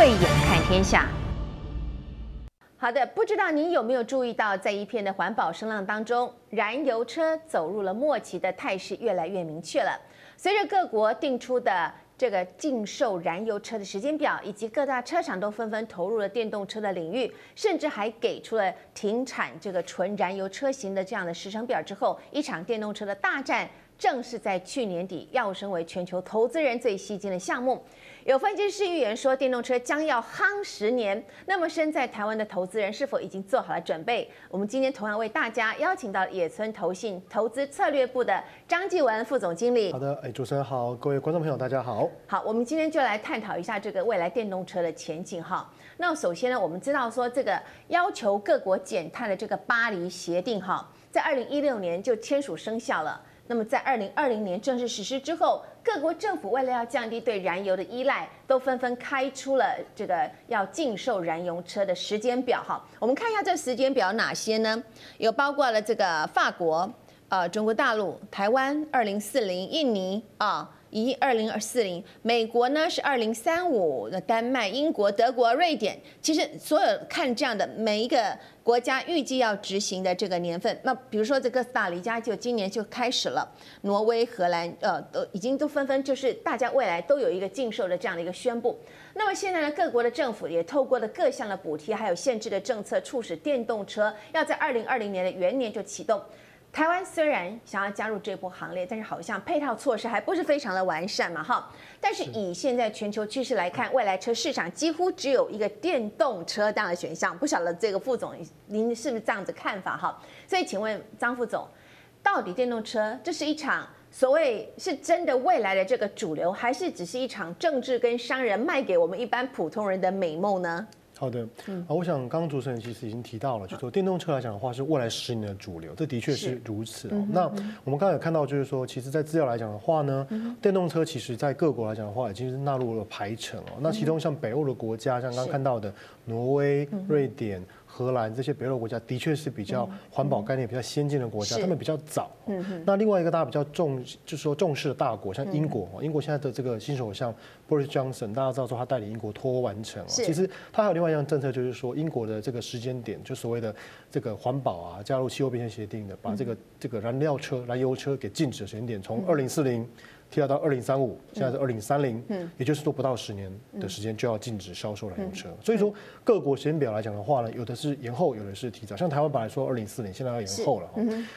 慧眼看天下。好的，不知道您有没有注意到，在一片的环保声浪当中，燃油车走入了末期的态势越来越明确了。随着各国定出的这个禁售燃油车的时间表，以及各大车厂都纷纷投入了电动车的领域，甚至还给出了停产这个纯燃油车型的这样的时程表之后，一场电动车的大战正是在去年底跃升为全球投资人最吸睛的项目。有分析师预言说，电动车将要夯十年。那么，身在台湾的投资人是否已经做好了准备？我们今天同样为大家邀请到野村投信投资策略部的张继文副总经理。好的，哎，主持人好，各位观众朋友，大家好。好，我们今天就来探讨一下这个未来电动车的前景哈。那首先呢，我们知道说这个要求各国减碳的这个巴黎协定哈，在二零一六年就签署生效了。那么在二零二零年正式实施之后，各国政府为了要降低对燃油的依赖，都纷纷开出了这个要禁售燃油车的时间表。哈，我们看一下这时间表哪些呢？有包括了这个法国、呃中国大陆、台湾二零四零、印尼啊。以二零二四零，美国呢是二零三五，那丹麦、英国、德国、瑞典，其实所有看这样的每一个国家预计要执行的这个年份，那比如说这哥斯达黎加就今年就开始了，挪威、荷兰，呃，都已经都纷纷就是大家未来都有一个禁售的这样的一个宣布。那么现在呢，各国的政府也透过了各项的补贴还有限制的政策，促使电动车要在二零二零年的元年就启动。台湾虽然想要加入这波行列，但是好像配套措施还不是非常的完善嘛，哈。但是以现在全球趋势来看，未来车市场几乎只有一个电动车这样的选项。不晓得这个副总您是不是这样子看法哈？所以请问张副总，到底电动车这是一场所谓是真的未来的这个主流，还是只是一场政治跟商人卖给我们一般普通人的美梦呢？好的，嗯，我想刚刚主持人其实已经提到了，就说电动车来讲的话是未来十年的主流，这的确是如此哦。那我们刚才有看到，就是说，其实，在资料来讲的话呢，电动车其实在各国来讲的话，已经是纳入了排程哦。那其中像北欧的国家，像刚刚看到的挪威、瑞典。荷兰这些北欧国家的确是比较环保概念比较先进的国家，他们比较早。那另外一个大家比较重，就是说重视的大国，像英国，英国现在的这个新首相 Boris Johnson，大家知道说他带领英国脱欧完成。其实他还有另外一项政策，就是说英国的这个时间点，就所谓的这个环保啊，加入气候变迁协定的，把这个这个燃料车、燃油车给禁止的时间点，从二零四零。提到到二零三五，现在是二零三零，也就是说不到十年的时间就要禁止销售燃油车。所以说各国时间表来讲的话呢，有的是延后，有的是提早。像台湾本来说二零四零，现在要延后了。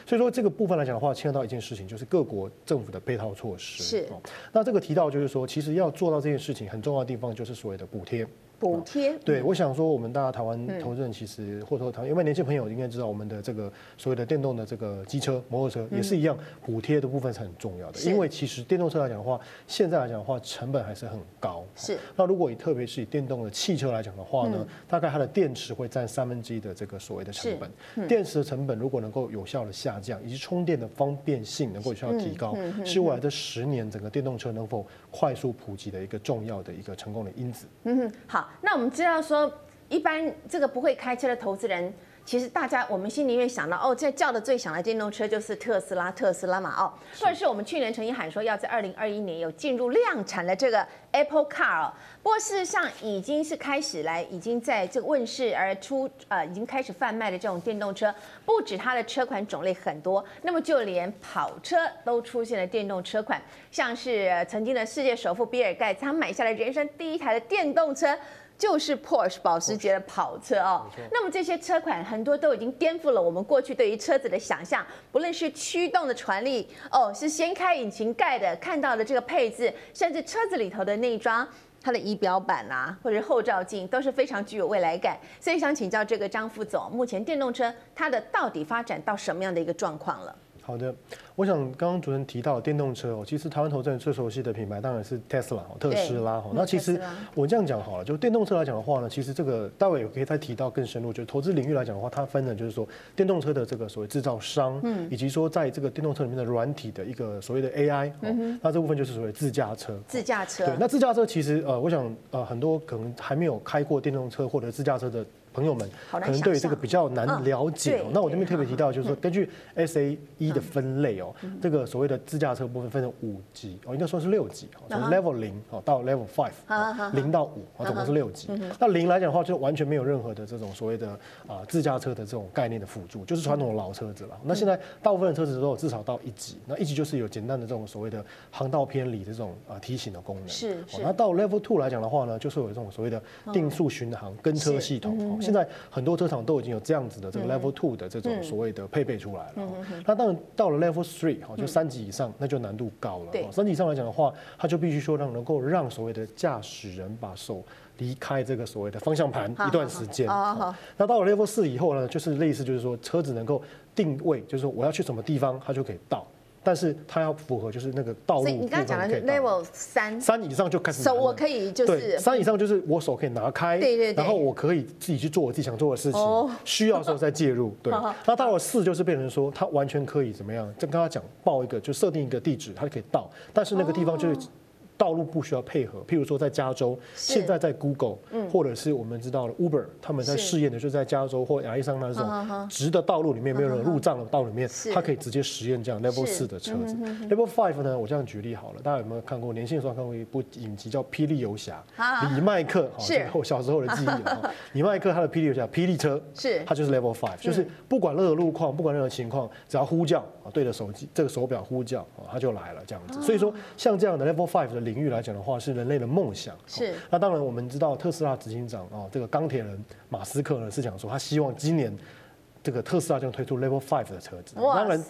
所以说这个部分来讲的话，牵扯到一件事情，就是各国政府的配套措施。是。那这个提到就是说，其实要做到这件事情，很重要的地方就是所谓的补贴。补贴对，我想说，我们大家台湾投资人其实或者说台湾，因为年轻朋友应该知道，我们的这个所谓的电动的这个机车、摩托车也是一样，补贴的部分是很重要的。因为其实电动车来讲的话，现在来讲的话，成本还是很高。是。那如果以特别是以电动的汽车来讲的话呢，大概它的电池会占三分之一的这个所谓的成本。电池的成本如果能够有效的下降，以及充电的方便性能够有效的提高，是未来的十年整个电动车能否快速普及的一个重要的一个成功的因子。嗯哼，好。那我们知道说，一般这个不会开车的投资人，其实大家我们心里面想到，哦，这叫的最响的电动车就是特斯拉，特斯拉嘛，哦，或者是我们去年曾经喊说要在二零二一年有进入量产的这个 Apple Car，哦，不过事实上已经是开始来，已经在这个问世而出，呃，已经开始贩卖的这种电动车，不止它的车款种类很多，那么就连跑车都出现了电动车款，像是曾经的世界首富比尔盖茨，他买下了人生第一台的电动车。就是 Porsche 保时捷的跑车哦，那么这些车款很多都已经颠覆了我们过去对于车子的想象，不论是驱动的传力哦，是掀开引擎盖的看到的这个配置，甚至车子里头的内装，它的仪表板啊，或者是后照镜都是非常具有未来感。所以想请教这个张副总，目前电动车它的到底发展到什么样的一个状况了？好的，我想刚刚主持人提到电动车哦，其实台湾投资人最熟悉的品牌当然是 Tesla 特斯拉哈。那其实我这样讲好了，就电动车来讲的话呢，其实这个待会也可以再提到更深入，就是投资领域来讲的话，它分的就是说电动车的这个所谓制造商，嗯，以及说在这个电动车里面的软体的一个所谓的 AI，嗯，那这部分就是所谓自驾车。自驾车。对，那自驾车其实呃，我想呃很多可能还没有开过电动车或者自驾车的。朋友们可能对于这个比较难了解哦。那我这边特别提到，就是说根据 SAE 的分类哦，这个所谓的自驾车部分分成五级哦，应该说是六级哦，从 Level 零哦到 Level Five，零到五啊，总共是六级。那零来讲的话，就完全没有任何的这种所谓的啊自驾车的这种概念的辅助，就是传统的老车子了。那现在大部分的车子都有至少到一级，那一级就是有简单的这种所谓的航道偏离的这种啊提醒的功能。是是。那到 Level Two 来讲的话呢，就是有这种所谓的定速巡航跟车系统。现在很多车厂都已经有这样子的这个 Level Two 的这种所谓的配备出来了。那当然到了 Level Three 哈，就三级以上，那就难度高了。三级以上来讲的话，它就必须说让能够让所谓的驾驶人把手离开这个所谓的方向盘一段时间。那到了 Level 四以后呢，就是类似就是说车子能够定位，就是说我要去什么地方，它就可以到。但是它要符合就是那个道路。所以你刚刚讲的是 Level 三，三以上就开始。手我可以就是。三以上就是我手可以拿开，对对对。然后我可以自己去做我自己想做的事情，需要的时候再介入。对。那到了四就是变成说，它完全可以怎么样？就跟他讲报一个，就设定一个地址，它就可以到。但是那个地方就是。道路不需要配合，譬如说在加州，现在在 Google，或者是我们知道的 Uber，他们在试验的就是在加州或亚利桑那这种直的道路里面，没有任何路障的道路里面，它可以直接实验这样 Level 四的车子。Level Five 呢，我这样举例好了，大家有没有看过？年轻的时候看过一部影集叫《霹雳游侠》，李麦克，是。我小时候的记忆。李麦克他的霹雳游侠，霹雳车，是，它就是 Level Five，就是不管任何路况，不管任何情况，只要呼叫啊，对着手机这个手表呼叫啊，它就来了这样子。所以说，像这样的 Level Five 的领域来讲的话，是人类的梦想。是。那当然，我们知道特斯拉执行长啊，这个钢铁人马斯克呢是讲说，他希望今年这个特斯拉将推出 Level Five 的车子。当然，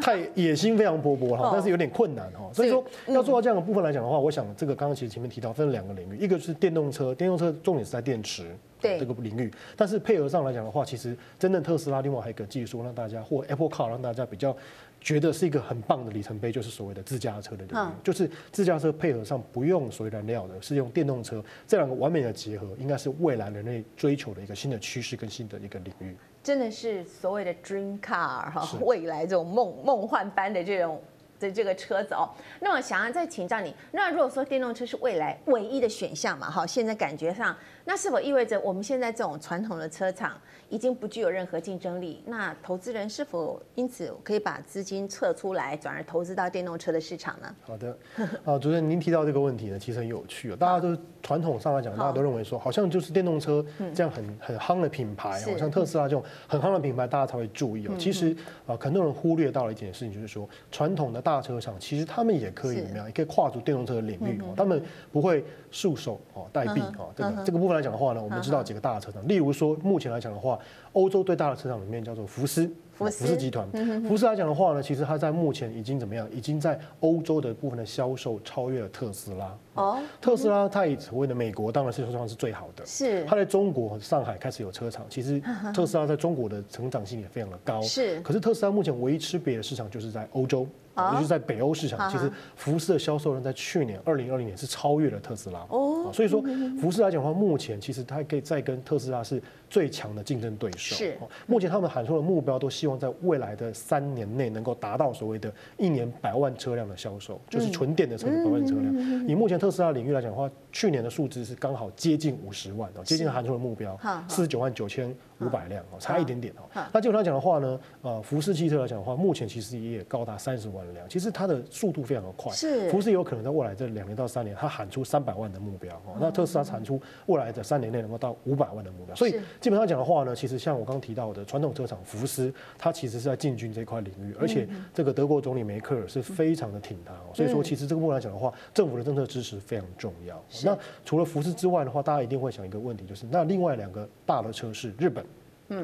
太野心非常勃勃哈，但是有点困难哈。所以说，要做到这样的部分来讲的话，我想这个刚刚其实前面提到分两个领域，一个是电动车，电动车重点是在电池对这个领域，但是配合上来讲的话，其实真正特斯拉另外还有一个技术让大家或 Apple Car 让大家比较。觉得是一个很棒的里程碑，就是所谓的自驾车的领域，就是自驾车配合上不用所谓燃料的，是用电动车，这两个完美的结合，应该是未来人类追求的一个新的趋势跟新的一个领域。真的是所谓的 dream car 哈，未来这种梦梦幻般的这种的这个车子哦。那我想要再请教你，那如果说电动车是未来唯一的选项嘛，哈，现在感觉上，那是否意味着我们现在这种传统的车厂？已经不具有任何竞争力，那投资人是否因此可以把资金撤出来，转而投资到电动车的市场呢？好的，啊，主持人您提到这个问题呢，其实很有趣哦。大家都传统上来讲，大家都认为说，好像就是电动车这样很很夯的品牌，好像特斯拉这种很夯的品牌，大家才会注意哦。其实啊，很多人忽略到了一件事情，就是说，传统的大车厂其实他们也可以怎么样，也可以跨足电动车的领域哦，他们不会束手哦待毙哦。这个这个部分来讲的话呢，我们知道几个大的车厂，例如说目前来讲的话。欧洲最大的车厂里面叫做福斯，福斯集团。福斯来讲的话呢，其实它在目前已经怎么样？已经在欧洲的部分的销售超越了特斯拉。哦，特斯拉它以所谓的美国当然是说上是最好的。是。它在中国上海开始有车厂，其实特斯拉在中国的成长性也非常的高。是。可是特斯拉目前唯一吃瘪的市场就是在欧洲。也就是在北欧市场，其实福斯的销售量在去年二零二零年是超越了特斯拉。哦，所以说福斯来讲的话，目前其实它可以再跟特斯拉是最强的竞争对手。是，目前他们喊出的目标都希望在未来的三年内能够达到所谓的一年百万车辆的销售，就是纯电的车子百万车辆。以目前特斯拉领域来讲的话，去年的数字是刚好接近五十万哦，接近韩出的目标四十九万九千五百辆哦，差一点点哦。那基本上讲的话呢，呃，福斯汽车来讲的话，目前其实也高达三十万辆。其实它的速度非常的快，是福斯有可能在未来这两年到三年，它喊出三百万的目标哦。那特斯拉产出未来的三年内能够到五百万的目标。所以基本上讲的话呢，其实像我刚刚提到的传统车厂福斯，它其实是在进军这块领域，而且这个德国总理梅克尔是非常的挺它。所以说，其实这个部分来讲的话，政府的政策支持非常重要。那除了福斯之外的话，大家一定会想一个问题，就是那另外两个大的车是日本。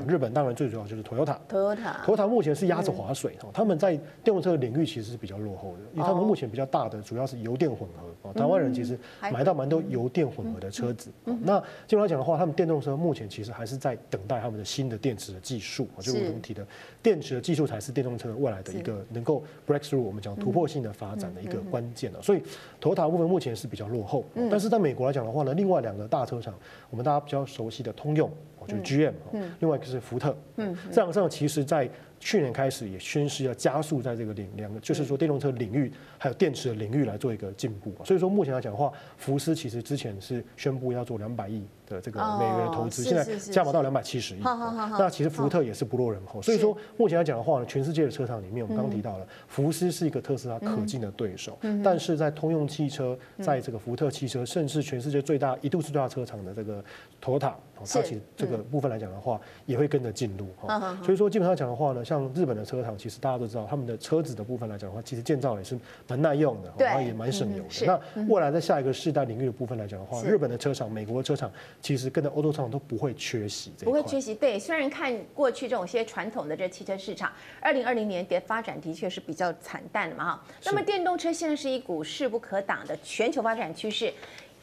日本当然最主要就是 Toyota，Toyota 目前是鸭子划水哦，他们在电动车的领域其实是比较落后的，因为他们目前比较大的主要是油电混合哦，台湾人其实买到蛮多油电混合的车子。那基本上讲的话，他们电动车目前其实还是在等待他们的新的电池的技术，就是我们提的电池的技术才是电动车未来的一个能够 breakthrough 我们讲突破性的发展的一个关键了。所以 Toyota 部分目前是比较落后，但是在美国来讲的话呢，另外两个大车厂，我们大家比较熟悉的通用。就是 GM，另外一个是福特，嗯，这两个车厂其实，在去年开始也宣示要加速在这个领两个，就是说电动车领域还有电池的领域来做一个进步。所以说目前来讲的话，福斯其实之前是宣布要做两百亿的这个美元的投资，现在加码到两百七十亿。那其实福特也是不落人后。所以说目前来讲的话呢，全世界的车厂里面，我们刚刚提到了福斯是一个特斯拉可敬的对手，但是在通用汽车，在这个福特汽车，甚至全世界最大一度是最大车厂的这个 Toyota。它其实这个部分来讲的话，也会跟着进入哈。所以说基本上讲的话呢，像日本的车厂，其实大家都知道，他们的车子的部分来讲的话，其实建造也是蛮耐用的，然后也蛮省油的。那未来在下一个世代领域的部分来讲的话，日本的车厂、美国的车厂，其实跟着欧洲车厂都不会缺席。不会缺席。对，虽然看过去这种些传统的这汽车市场，二零二零年的发展的确是比较惨淡的嘛哈。那么电动车现在是一股势不可挡的全球发展趋势。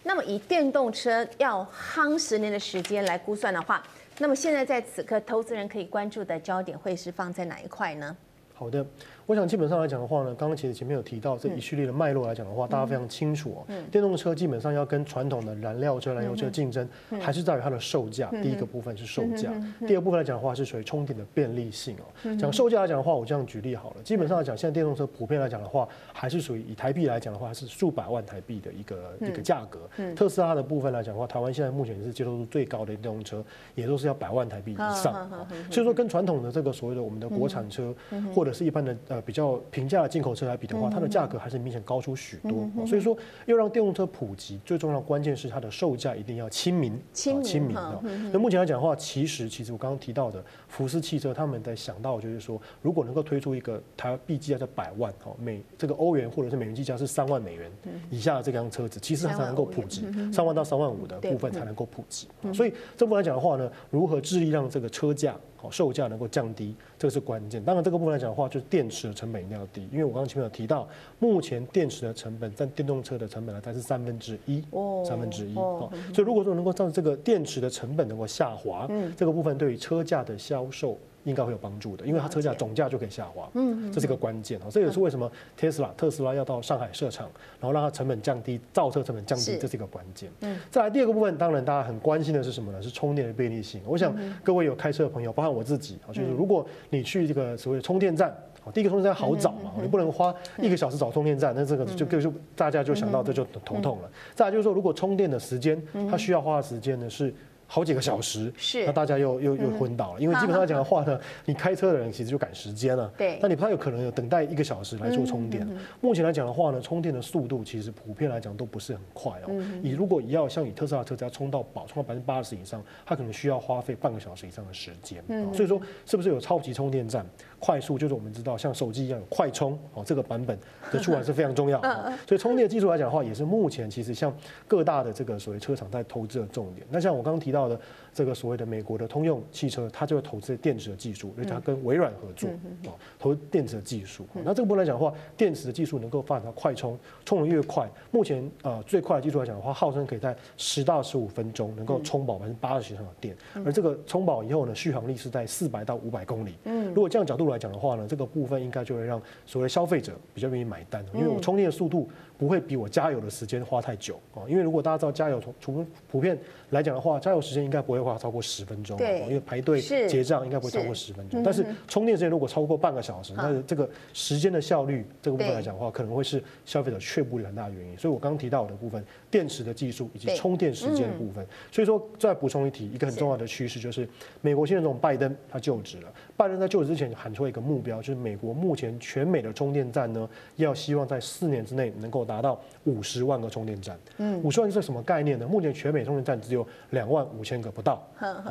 那么以电动车要夯十年的时间来估算的话，那么现在在此刻，投资人可以关注的焦点会是放在哪一块呢？好的。我想基本上来讲的话呢，刚刚其实前面有提到这一系列的脉络来讲的话，大家非常清楚哦。电动车基本上要跟传统的燃料车、燃油车竞争，还是在于它的售价。第一个部分是售价，第二部分来讲的话是属于充电的便利性哦。讲售价来讲的话，我这样举例好了。基本上来讲，现在电动车普遍来讲的话，还是属于以台币来讲的话，是数百万台币的一个一个价格。特斯拉的部分来讲的话，台湾现在目前是接受度最高的电动车，也都是要百万台币以上。所以说，跟传统的这个所谓的我们的国产车，或者是一般的呃比较平价。的进口车来比的话，它的价格还是明显高出许多。所以说，要让电动车普及，最重要的关键是它的售价一定要亲民。亲民啊！那目前来讲的话，其实其实我刚刚提到的福斯汽车，他们在想到就是说，如果能够推出一个台币计价在百万哦美这个欧元或者是美元计价是三万美元以下的这辆车子，其实它才能够普及三万到三万五的部分才能够普及。所以这部分来讲的话呢，如何致力让这个车价？售价能够降低，这个是关键。当然，这个部分来讲的话，就是电池的成本一定要低。因为我刚刚前面有提到，目前电池的成本占电动车的成本呢，它是三分之一，三分之一。哦，所以如果说能够让这个电池的成本能够下滑，这个部分对于车价的销售。应该会有帮助的，因为它车价总价就可以下滑，嗯，这是一个关键啊。这也是为什么特斯拉特斯拉要到上海设厂，然后让它成本降低，造车成本降低，这是一个关键。嗯，再来第二个部分，当然大家很关心的是什么呢？是充电的便利性。我想各位有开车的朋友，包括我自己啊，就是如果你去这个所谓的充电站，第一个充电站好找嘛，你不能花一个小时找充电站，那这个就就大家就想到这就头痛了。再来就是说，如果充电的时间，它需要花的时间呢是。好几个小时，是那大家又又又昏倒了，因为基本上讲的话呢，你开车的人其实就赶时间了，对，那你不太有可能有等待一个小时来做充电。目前来讲的话呢，充电的速度其实普遍来讲都不是很快哦。你如果要像以特斯拉车只要充到饱，充到百分之八十以上，它可能需要花费半个小时以上的时间。所以说是不是有超级充电站？快速就是我们知道像手机一样有快充哦，这个版本的出来是非常重要。所以充电技术来讲的话，也是目前其实像各大的这个所谓车厂在投资的重点。那像我刚刚提到。到的这个所谓的美国的通用汽车，它就会投资电池的技术，因为它跟微软合作啊，投电池的技术。那这个部分来讲的话，电池的技术能够发展到快充，充的越快，目前呃最快的技术来讲的话，号称可以在十到十五分钟能够充饱百分之八十以上的电，而这个充饱以后呢，续航力是在四百到五百公里。嗯，如果这样角度来讲的话呢，这个部分应该就会让所谓消费者比较愿意买单，因为我充电的速度。不会比我加油的时间花太久啊，因为如果大家知道加油从从普遍来讲的话，加油时间应该不会花超过十分钟，对，因为排队结账应该不会超过十分钟。但是充电时间如果超过半个小时，那这个时间的效率这个部分来讲的话，可能会是消费者却步的很大的原因。所以我刚刚提到的部分，电池的技术以及充电时间的部分。所以说再补充一提，一个很重要的趋势就是美国现在这种拜登他就职了，拜登在就职之前喊出一个目标，就是美国目前全美的充电站呢，要希望在四年之内能够。达到五十万个充电站，嗯，五十万是什么概念呢？目前全美充电站只有两万五千个不到，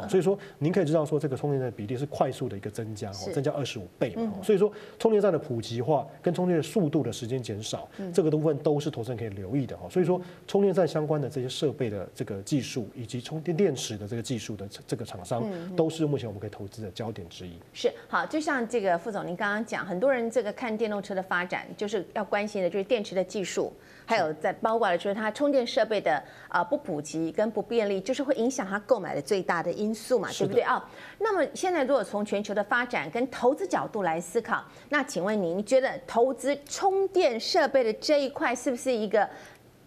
所以说您可以知道说这个充电站的比例是快速的一个增加，增加二十五倍嘛，所以说充电站的普及化跟充电的速度的时间减少，这个部分都是投资人可以留意的哈。所以说充电站相关的这些设备的这个技术以及充电电池的这个技术的这个厂商，都是目前我们可以投资的焦点之一。是好，就像这个副总您刚刚讲，很多人这个看电动车的发展，就是要关心的就是电池的技术。还有在包括了，就是它充电设备的啊不普及跟不便利，就是会影响它购买的最大的因素嘛，对不对啊？那么现在如果从全球的发展跟投资角度来思考，那请问您，你觉得投资充电设备的这一块是不是一个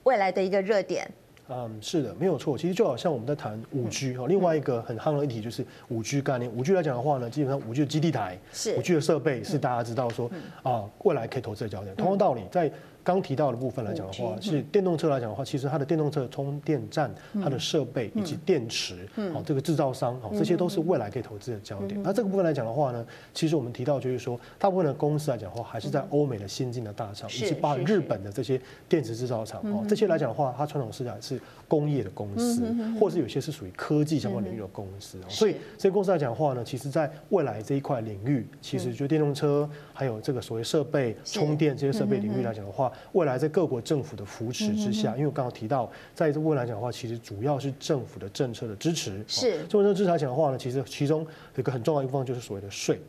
未来的一个热点？嗯，是的，没有错。其实就好像我们在谈五 G 哈，另外一个很夯的议题就是五 G 概念。五 G 来讲的话呢，基本上五 G 的基地台，是五 G 的设备是大家知道说啊，未来可以投资的焦点。同样道理，在刚提到的部分来讲的话，是电动车来讲的话，其实它的电动车充电站、它的设备以及电池，好，这个制造商，好，这些都是未来可以投资的焦点。那这个部分来讲的话呢，其实我们提到就是说，大部分的公司来讲的话，还是在欧美的先进的大厂，以及包括日本的这些电池制造厂，哦，这些来讲的话，它传统市场是工业的公司，或是有些是属于科技相关领域的公司。所以这些公司来讲的话呢，其实在未来这一块领域，其实就电动车还有这个所谓设备充电这些设备领域来讲的话。未来在各国政府的扶持之下，因为我刚刚提到，在这未来讲的话，其实主要是政府的政策的支持。是政策支持来讲的话呢，其实其中有一个很重要的一部分就是所谓的税。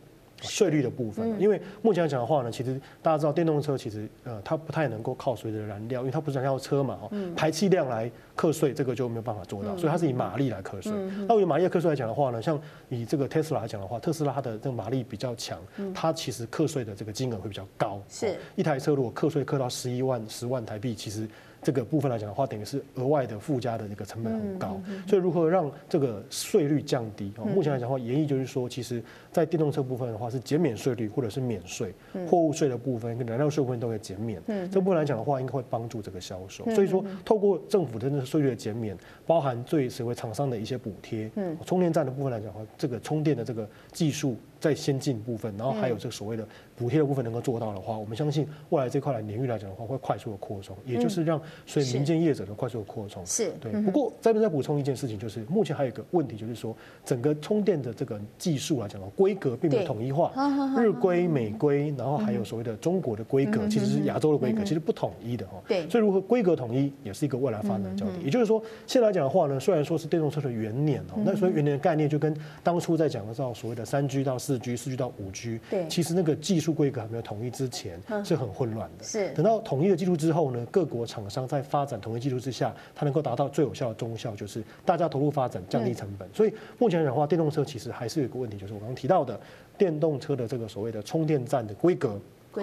税率的部分，因为目前来讲的话呢，其实大家知道电动车其实呃它不太能够靠所谓的燃料，因为它不是燃料车嘛，哦，排气量来课税这个就没有办法做到，所以它是以马力来课税。那以马力课税来讲的话呢，像以这个特斯拉来讲的话，特斯拉它的这个马力比较强，它其实课税的这个金额会比较高。是一台车如果课税课到十一万、十万台币，其实。这个部分来讲的话，等于是额外的附加的一个成本很高，所以如何让这个税率降低？哦，目前来讲的话，研议就是说，其实在电动车部分的话是减免税率或者是免税，货物税的部分跟燃料税部分都可以减免。这部分来讲的话，应该会帮助这个销售。所以说，透过政府的那个税率的减免，包含对所谓厂商的一些补贴，充电站的部分来讲的话，这个充电的这个技术。在先进部分，然后还有这个所谓的补贴的部分能够做到的话，我们相信未来这块来领域来讲的话，会快速的扩充，也就是让所以民间业者的快速的扩充。是对。不过这边再补充一件事情，就是目前还有一个问题，就是说整个充电的这个技术来讲的规格并没有统一化，日规、美规，然后还有所谓的中国的规格，其实是亚洲的规格，其实不统一的哈。对。所以如何规格统一，也是一个未来发展的焦点。也就是说，现在来讲的话呢，虽然说是电动车的元年哦，那所以元年的概念就跟当初在讲的到所谓的三 G 到四 G、四 G 到五 G，对，其实那个技术规格还没有统一之前，是很混乱的。是，等到统一的技术之后呢，各国厂商在发展统一技术之下，它能够达到最有效的中效，就是大家投入发展，降低成本。所以目前来讲的话，电动车其实还是有一个问题，就是我刚刚提到的电动车的这个所谓的充电站的规格。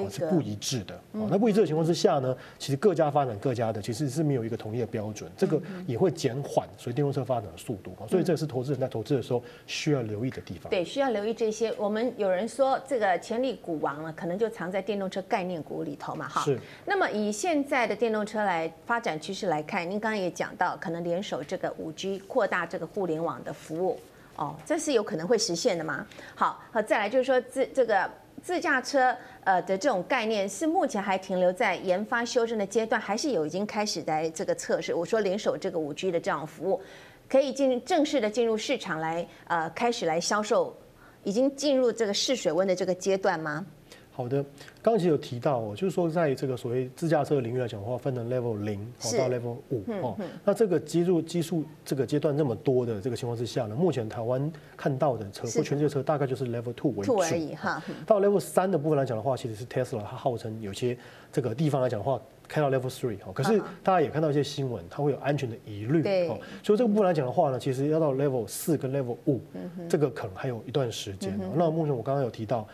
是不一致的。那不一致的情况之下呢，其实各家发展各家的，其实是没有一个统一的标准，这个也会减缓所以电动车发展的速度。所以这是投资人在投资的时候需要留意的地方。对，需要留意这些。我们有人说这个潜力股王呢，可能就藏在电动车概念股里头嘛，哈。是。那么以现在的电动车来发展趋势来看，您刚刚也讲到，可能联手这个五 G 扩大这个互联网的服务，哦，这是有可能会实现的吗？好，好，再来就是说这这个。自驾车呃的这种概念是目前还停留在研发修正的阶段，还是有已经开始在这个测试？我说联手这个五 G 的这样服务，可以进正式的进入市场来呃开始来销售，已经进入这个试水温的这个阶段吗？好的，刚刚其实有提到哦，就是说在这个所谓自驾车的领域来讲的话，分成 level 零到 level 五哦。那这个基数基数这个阶段那么多的这个情况之下呢，目前台湾看到的车或全世界车大概就是 level two 为主而已哈。到 level 三的部分来讲的话，其实是 Tesla 它号称有些这个地方来讲的话，开到 level three 哦。可是大家也看到一些新闻，它会有安全的疑虑哦。所以这个部分来讲的话呢，其实要到 level 四跟 level 五，这个可能还有一段时间。那目前我刚刚有提到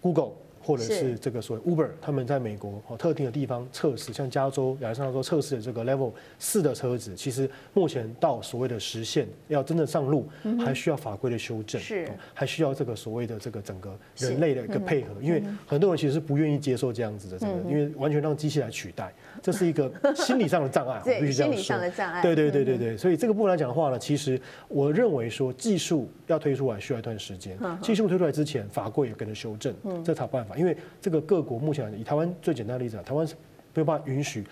，Google。或者是。这个所谓 Uber，他们在美国哦特定的地方测试，像加州、亚利桑那州测试的这个 Level 四的车子，其实目前到所谓的实现要真的上路，还需要法规的修正，是。还需要这个所谓的这个整个人类的一个配合，因为很多人其实是不愿意接受这样子的这个，因为完全让机器来取代，这是一个心理上的障碍，我必须这样说。心理上的障碍。对对对对对，所以这个部分来讲的话呢，其实我认为说技术要推出来需要一段时间，技术推出来之前，法规也跟着修正，这才有办法。因为这个各国目前以台湾最简单的例子啊，台湾是没有办法允许。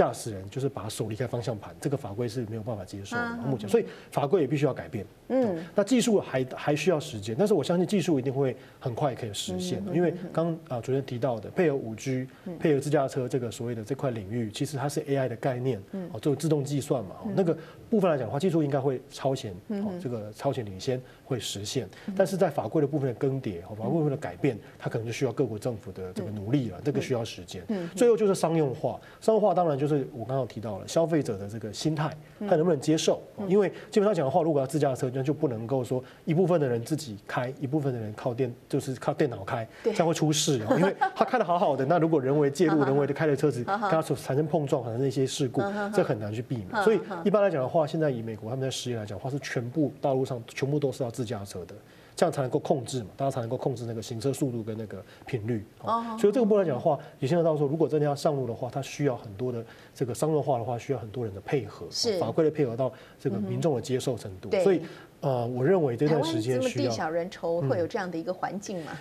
驾驶人就是把手离开方向盘，这个法规是没有办法接受的。目前，所以法规也必须要改变。嗯，那技术还还需要时间，但是我相信技术一定会很快可以实现的。因为刚啊主持人提到的配合五 G、配合自驾车这个所谓的这块领域，其实它是 AI 的概念，哦，做自动计算嘛，那个部分来讲的话，技术应该会超前，哦，这个超前领先会实现。但是在法规的部分的更迭，法规部分的改变，它可能就需要各国政府的这个努力了，这个需要时间。最后就是商用化，商用化当然就是。就是我刚刚提到了消费者的这个心态，他能不能接受？因为基本上讲的话，如果要自驾车，那就不能够说一部分的人自己开，一部分的人靠电，就是靠电脑开，这样会出事。因为他开的好好的，那如果人为介入，人为的开的车子跟他所产生碰撞，产生一些事故，这很难去避免。所以一般来讲的话，现在以美国他们在实验来讲的话，是全部道路上全部都是要自驾车的。这样才能够控制嘛，大家才能够控制那个行车速度跟那个频率。哦，所以这个部分来讲的话，也牵涉到说，如果真的要上路的话，它需要很多的这个商业化的话，需要很多人的配合，是法规的配合到这个民众的接受程度。所以，呃，我认为这段时间需要。地小人稠，会有这样的一个环境吗？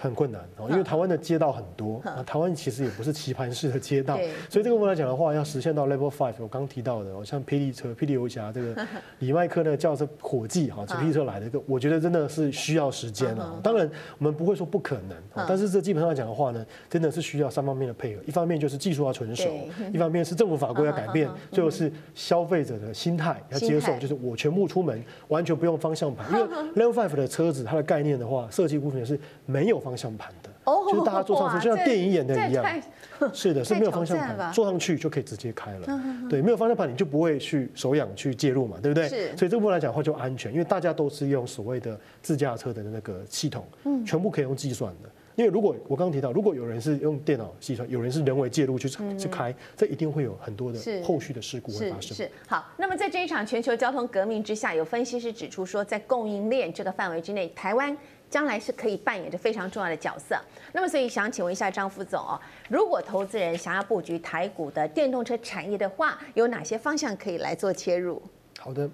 很困难哦，因为台湾的街道很多，啊，台湾其实也不是棋盘式的街道，所以这个部分来讲的话，要实现到 Level Five，我刚提到的，像霹雳车、霹雳游侠这个 李麦克那个叫做火计哈，从霹雳车来的一个，我觉得真的是需要时间啊。当然，我们不会说不可能，但是这基本上来讲的话呢，真的是需要三方面的配合，一方面就是技术要成熟，一方面是政府法规要改变，最后是消费者的心态要接受，就是我全部出门完全不用方向盘，因为 Level Five 的车子它的概念的话，设计部分是没有方向盘的。就是大家坐上去，就像电影演的一样，是的，是没有方向盘，坐上去就可以直接开了。对，没有方向盘你就不会去手痒去介入嘛，对不对？是。所以这部分来讲的话就安全，因为大家都是用所谓的自驾车的那个系统，全部可以用计算的。因为如果我刚刚提到，如果有人是用电脑计算，有人是人为介入去去开，这一定会有很多的后续的事故会发生。是。好，那么在这一场全球交通革命之下，有分析师指出说，在供应链这个范围之内，台湾。将来是可以扮演着非常重要的角色。那么，所以想请问一下张副总哦，如果投资人想要布局台股的电动车产业的话，有哪些方向可以来做切入？好的。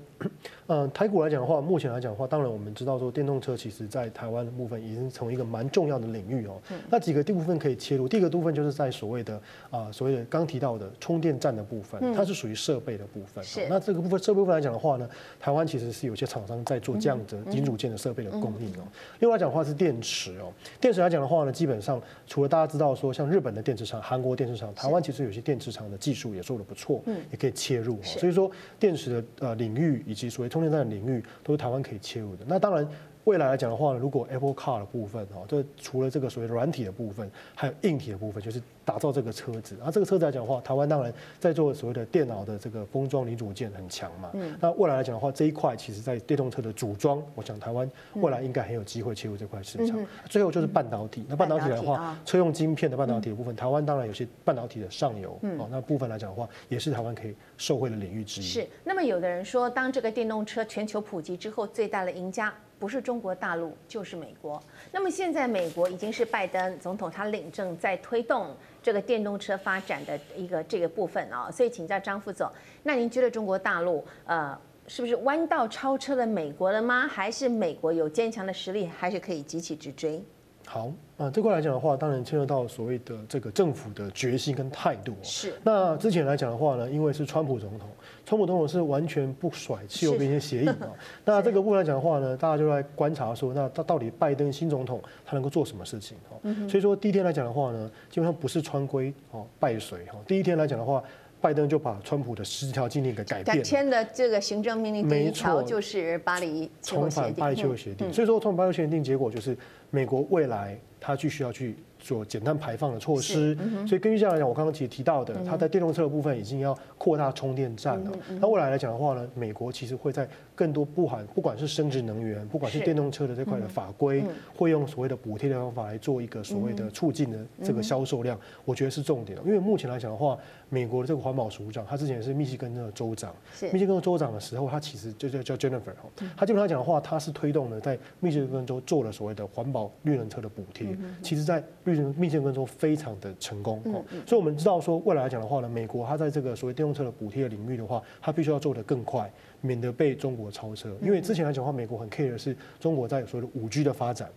嗯，台股来讲的话，目前来讲的话，当然我们知道说电动车其实在台湾的部分已经成为一个蛮重要的领域哦。那几个部分可以切入，第一个部分就是在所谓的啊，所谓的刚提到的充电站的部分，它是属于设备的部分。是。那这个部分设备部分来讲的话呢，台湾其实是有些厂商在做这样的零组件的设备的供应哦。另外来讲的话是电池哦，电池来讲的话呢，基本上除了大家知道说像日本的电池厂、韩国电池厂，台湾其实有些电池厂的技术也做得不错，嗯，也可以切入。所以说电池的呃领域以及所谓充电站的领域。都是台湾可以切入的。那当然，未来来讲的话呢，如果 Apple Car 的部分哦，就除了这个所谓的软体的部分，还有硬体的部分，就是。打造这个车子，啊，这个车子来讲的话，台湾当然在做所谓的电脑的这个封装零组件很强嘛。嗯。那未来来讲的话，这一块其实在电动车的组装，我想台湾未来应该很有机会切入这块市场。最后就是半导体，那半导体的话，车用晶片的半导体的部分，台湾当然有些半导体的上游，哦，那部分来讲的话，也是台湾可以受惠的领域之一。是。那么有的人说，当这个电动车全球普及之后，最大的赢家不是中国大陆，就是美国。那么现在美国已经是拜登总统他领证在推动。这个电动车发展的一个这个部分啊，所以请教张副总，那您觉得中国大陆呃是不是弯道超车了美国了吗？还是美国有坚强的实力，还是可以急起直追？好，啊，这块来讲的话，当然牵涉到所谓的这个政府的决心跟态度。是。那之前来讲的话呢，因为是川普总统，川普总统是完全不甩气候变迁协议啊。那这个部分来讲的话呢，大家就来观察说，那他到底拜登新总统他能够做什么事情？哦，所以说第一天来讲的话呢，基本上不是川规哦败水哦。第一天来讲的话。拜登就把川普的十条禁令给改变，签的这个行政命令第一条就是巴黎重返巴黎气候协定，所以说重返巴黎气候协定结果就是美国未来它就需要去。做减碳排放的措施，所以根据这样来讲，我刚刚其实提到的，它在电动车的部分已经要扩大充电站了。那未来来讲的话呢，美国其实会在更多不含，不管是生质能源，不管是电动车的这块的法规，会用所谓的补贴的方法来做一个所谓的促进的这个销售量，我觉得是重点。因为目前来讲的话，美国的这个环保署长，他之前是密西根的州长，密西根的州长的时候，他其实就叫叫 Jennifer 他基本上讲的话，他是推动了在密西根州做了所谓的环保绿能车的补贴。其实，在绿密歇根州非常的成功哦，所以我们知道说未来来讲的话呢，美国它在这个所谓电动车的补贴领域的话，它必须要做得更快，免得被中国超车。因为之前来讲的话，美国很 care 的是中国在所谓的五 G 的发展，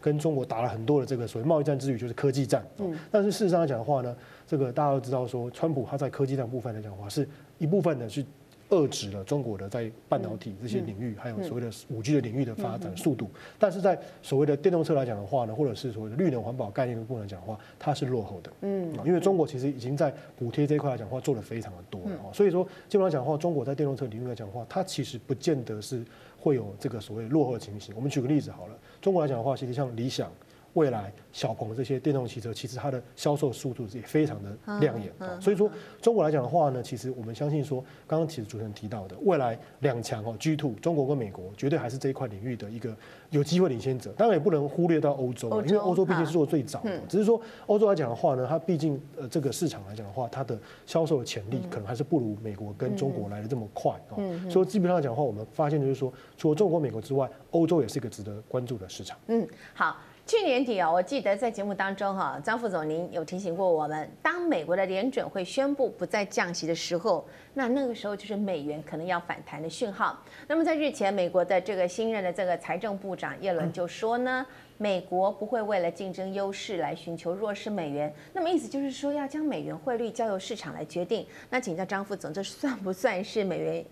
跟中国打了很多的这个所谓贸易战之余，就是科技战。但是事实上来讲的话呢，这个大家都知道说，川普他在科技战部分来讲的话，是一部分的去。遏制了中国的在半导体这些领域，还有所谓的五 G 的领域的发展速度。但是在所谓的电动车来讲的话呢，或者是所谓的绿能环保概念的部分来讲的话，它是落后的。嗯，因为中国其实已经在补贴这一块来讲的话做的非常的多了。所以说基本上讲的话，中国在电动车领域来讲的话，它其实不见得是会有这个所谓落后的情形。我们举个例子好了，中国来讲的话，其实像理想。未来小鹏的这些电动汽车，其实它的销售速度也非常的亮眼啊。所以说，中国来讲的话呢，其实我们相信说，刚刚其实主持人提到的，未来两强哦，G two 中国跟美国绝对还是这一块领域的一个有机会领先者。当然也不能忽略到欧洲，因为欧洲毕竟是做最早的。只是说欧洲来讲的话呢，它毕竟呃这个市场来讲的话，它的销售的潜力可能还是不如美国跟中国来的这么快啊。所以基本上来讲的话，我们发现就是说，除了中国、美国之外，欧洲也是一个值得关注的市场。嗯，好。去年底啊，我记得在节目当中哈，张副总您有提醒过我们，当美国的联准会宣布不再降息的时候，那那个时候就是美元可能要反弹的讯号。那么在日前，美国的这个新任的这个财政部长耶伦就说呢，美国不会为了竞争优势来寻求弱势美元。那么意思就是说，要将美元汇率交由市场来决定。那请教张副总，这算不算是美元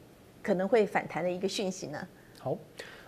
可能会反弹的一个讯息呢？好。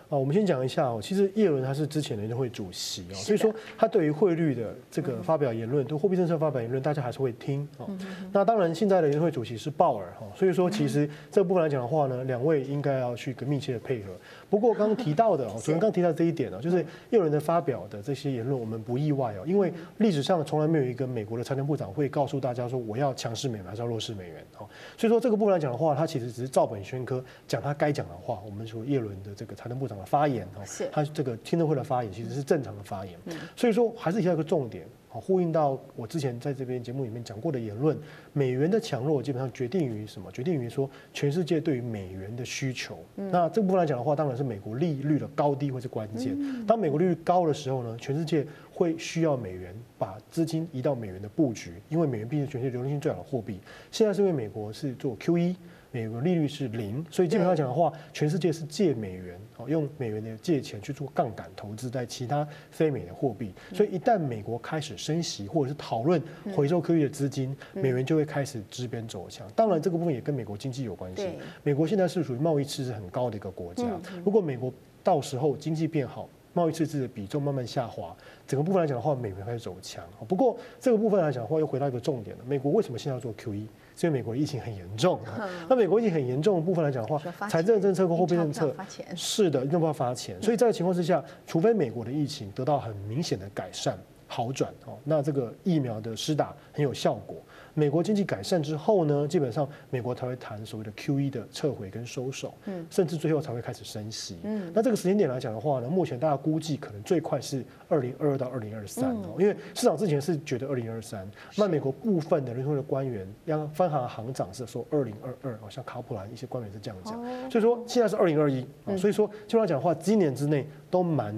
啊，我们先讲一下哦。其实叶伦他是之前的联准会主席哦，所以说他对于汇率的这个发表言论，对货币政策发表言论，大家还是会听哦。那当然，现在的联准会主席是鲍尔哈，所以说其实这部分来讲的话呢，两位应该要去更密切的配合。不过刚刚提到的哦，主持人刚提到这一点呢，就是叶伦的发表的这些言论，我们不意外哦，因为历史上从来没有一个美国的财政部长会告诉大家说我要强势美元还是要弱势美元哦。所以说这个部分来讲的话，他其实只是照本宣科讲他该讲的话。我们说耶伦的这个财政部长的发言哦，他这个听证会的发言其实是正常的发言。所以说还是提到一个重点。呼应到我之前在这边节目里面讲过的言论，美元的强弱基本上决定于什么？决定于说全世界对于美元的需求。那这部分来讲的话，当然是美国利率的高低会是关键。当美国利率高的时候呢，全世界会需要美元把资金移到美元的布局，因为美元毕竟是全世界流动性最好的货币。现在是因为美国是做 QE。美国利率是零，所以基本上讲的话，全世界是借美元，哦，用美元的借钱去做杠杆投资在其他非美的货币。所以一旦美国开始升息，或者是讨论回收 QE 的资金，美元就会开始支边走强。当然，这个部分也跟美国经济有关系。美国现在是属于贸易赤字很高的一个国家，如果美国到时候经济变好，贸易赤字的比重慢慢下滑，整个部分来讲的话，美元开始走强。不过这个部分来讲的话，又回到一个重点了：美国为什么现在要做 QE？所以美国疫情很严重，那美国疫情很严重的部分来讲的话，财政政策和货币政策是的，一定要发钱。所以在这个情况之下，除非美国的疫情得到很明显的改善、好转哦，那这个疫苗的施打很有效果。美国经济改善之后呢，基本上美国才会谈所谓的 QE 的撤回跟收手，嗯，甚至最后才会开始升息，嗯，那这个时间点来讲的话呢，目前大家估计可能最快是二零二二到二零二三哦，因为市场之前是觉得二零二三，那美国部分的联储会的官员，央分行行长是说二零二二，好像卡普兰一些官员是这样讲，所以说现在是二零二一啊，所以说基本上讲的话，今年之内都蛮。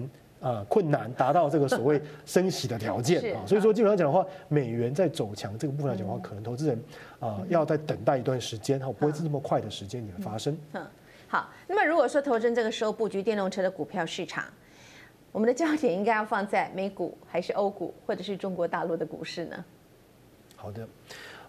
呃，困难达到这个所谓 升息的条件啊，所以说基本上讲的话，美元在走强这个部分来讲的话，可能投资人啊要再等待一段时间哈，不会是这么快的时间点发生。嗯，好，那么如果说投资人这个时候布局电动车的股票市场，我们的焦点应该要放在美股还是欧股，或者是中国大陆的股市呢？好的。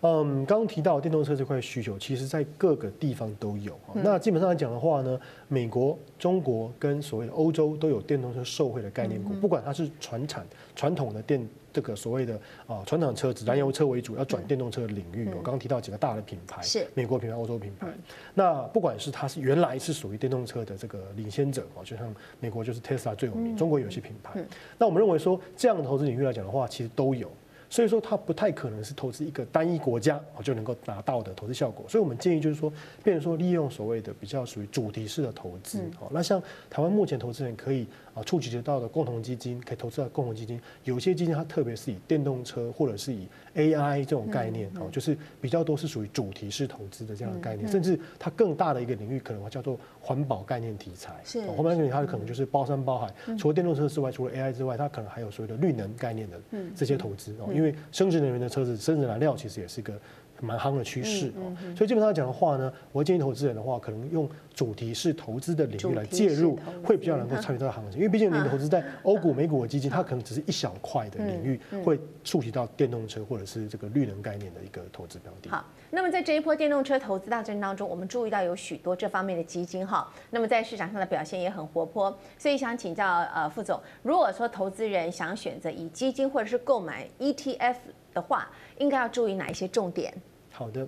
嗯，刚刚提到电动车这块需求，其实在各个地方都有。那基本上来讲的话呢，美国、中国跟所谓的欧洲都有电动车受惠的概念股。不管它是传产传统的电这个所谓的啊传统车子燃油车为主，要转电动车的领域。我刚刚提到几个大的品牌，是美国品牌、欧洲品牌。那不管是它是原来是属于电动车的这个领先者哦，就像美国就是 Tesla 最有名，中国有些品牌。那我们认为说，这样的投资领域来讲的话，其实都有。所以说，它不太可能是投资一个单一国家就能够达到的投资效果。所以我们建议就是说，变成说利用所谓的比较属于主题式的投资。好，那像台湾目前投资人可以啊触及得到的共同基金，可以投资到共同基金。有些基金它特别是以电动车或者是以 AI 这种概念哦，就是比较多是属于主题式投资的这样的概念。甚至它更大的一个领域可能叫做环保概念题材。是，环保概念它可能就是包山包海，除了电动车之外，除了 AI 之外，它可能还有所谓的绿能概念的这些投资哦。因为生质能源的车子，生质燃料其实也是一个蛮夯的趋势哦。所以基本上讲的话呢，我建议投资人的话，可能用主题式投资的领域来介入，会比较能够参与到行情。因为毕竟你投资在欧股、美股的基金，它可能只是一小块的领域，会触及到电动车或者是这个绿能概念的一个投资标的。好，那么在这一波电动车投资大战当中，我们注意到有许多这方面的基金哈，那么在市场上的表现也很活泼。所以想请教呃副总，如果说投资人想选择以基金或者是购买 ETF。的话，应该要注意哪一些重点？好的，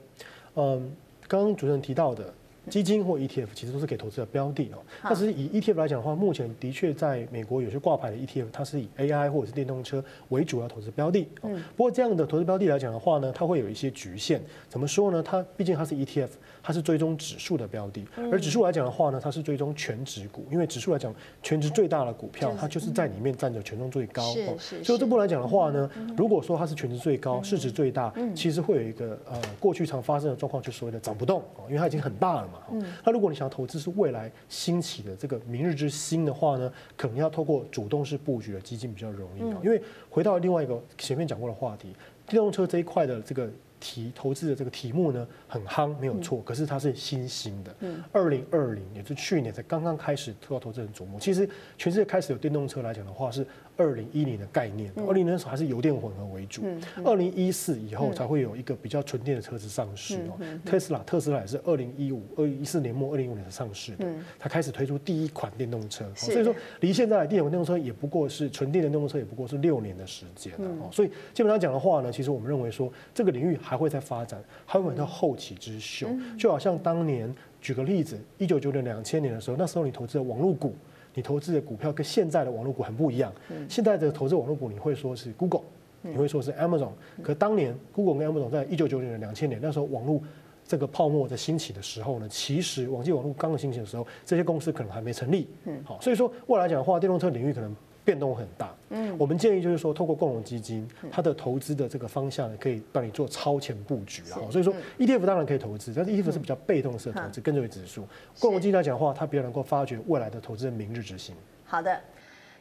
嗯，刚刚主持人提到的基金或 ETF 其实都是给投资的标的哦。但是以 ETF 来讲的话，目前的确在美国有些挂牌的 ETF，它是以 AI 或者是电动车为主要投资标的。嗯。不过这样的投资标的来讲的话呢，它会有一些局限。怎么说呢？它毕竟它是 ETF，它是追踪指数的标的。而指数来讲的话呢，它是追踪全值股，因为指数来讲，全值最大的股票，它就是在里面占着权重最高。是是。所以这部来讲的话呢，如果说它是全值最高、市值最大，其实会有一个呃过去常发生的状况，就所谓的涨不动，因为它已经很大了嘛。嗯。那如果你想要投资是未来兴起的这个明日之星的话呢，可能要透过主动式布局的基金比较容易。因为回到另外一个前面讲过的话题，电动车这一块的这个。题投资的这个题目呢，很夯，没有错。可是它是新兴的，二零二零也是去年才刚刚开始受到投资人瞩目。其实全世界开始有电动车来讲的话，是二零一零的概念。二零年的时候还是油电混合为主，二零一四以后才会有一个比较纯电的车子上市哦。特斯拉，特斯拉也是二零一五、二零一四年末、二零一五年才上市的，它开始推出第一款电动车。所以说，离现在电动电动车也不过是纯电的电动车，也不过是六年的时间了哦。所以基本上讲的话呢，其实我们认为说这个领域。还会再发展，还会到后起之秀，就好像当年举个例子，一九九零两千年的时候，那时候你投资的网络股，你投资的股票跟现在的网络股很不一样。现在的投资网络股，你会说是 Google，你会说是 Amazon，可当年 Google 跟 Amazon 在一九九零年两千年那时候网络这个泡沫在兴起的时候呢，其实网际网络刚刚兴起的时候，这些公司可能还没成立。嗯好，所以说未来讲的话，电动车领域可能。变动很大，嗯，我们建议就是说，透过共同基金，它的投资的这个方向呢，可以帮你做超前布局啊。所以说，ETF 当然可以投资，但是 ETF 是比较被动式的投资，跟着指数。共同基金来讲的话，它比较能够发掘未来的投资人明日之星。好的。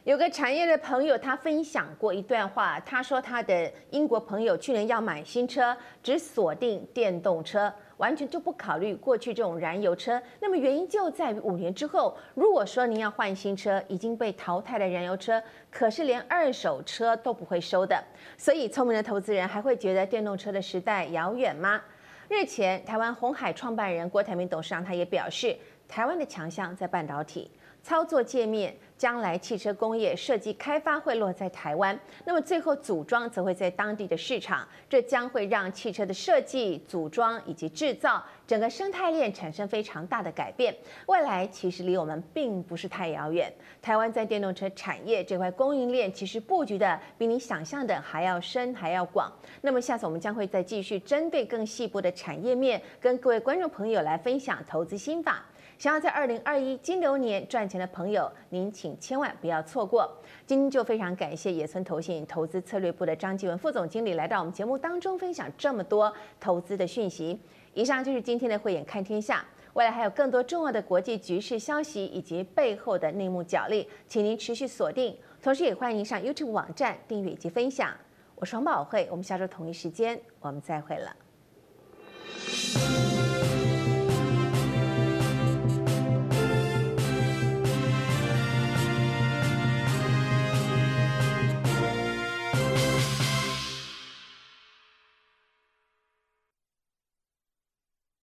有个产业的朋友，他分享过一段话。他说，他的英国朋友去年要买新车，只锁定电动车，完全就不考虑过去这种燃油车。那么原因就在于五年之后，如果说您要换新车，已经被淘汰的燃油车，可是连二手车都不会收的。所以，聪明的投资人还会觉得电动车的时代遥远吗？日前，台湾鸿海创办人郭台铭董事长他也表示，台湾的强项在半导体。操作界面，将来汽车工业设计开发会落在台湾，那么最后组装则会在当地的市场，这将会让汽车的设计、组装以及制造整个生态链产生非常大的改变。未来其实离我们并不是太遥远，台湾在电动车产业这块供应链其实布局的比你想象的还要深还要广。那么下次我们将会再继续针对更细部的产业面，跟各位观众朋友来分享投资心法。想要在二零二一金牛年赚钱的朋友，您请千万不要错过。今天就非常感谢野村投信投资策略部的张继文副总经理来到我们节目当中分享这么多投资的讯息。以上就是今天的慧眼看天下，未来还有更多重要的国际局势消息以及背后的内幕角力，请您持续锁定。同时也欢迎上 YouTube 网站订阅以及分享。我是黄宝慧，我们下周同一时间我们再会了。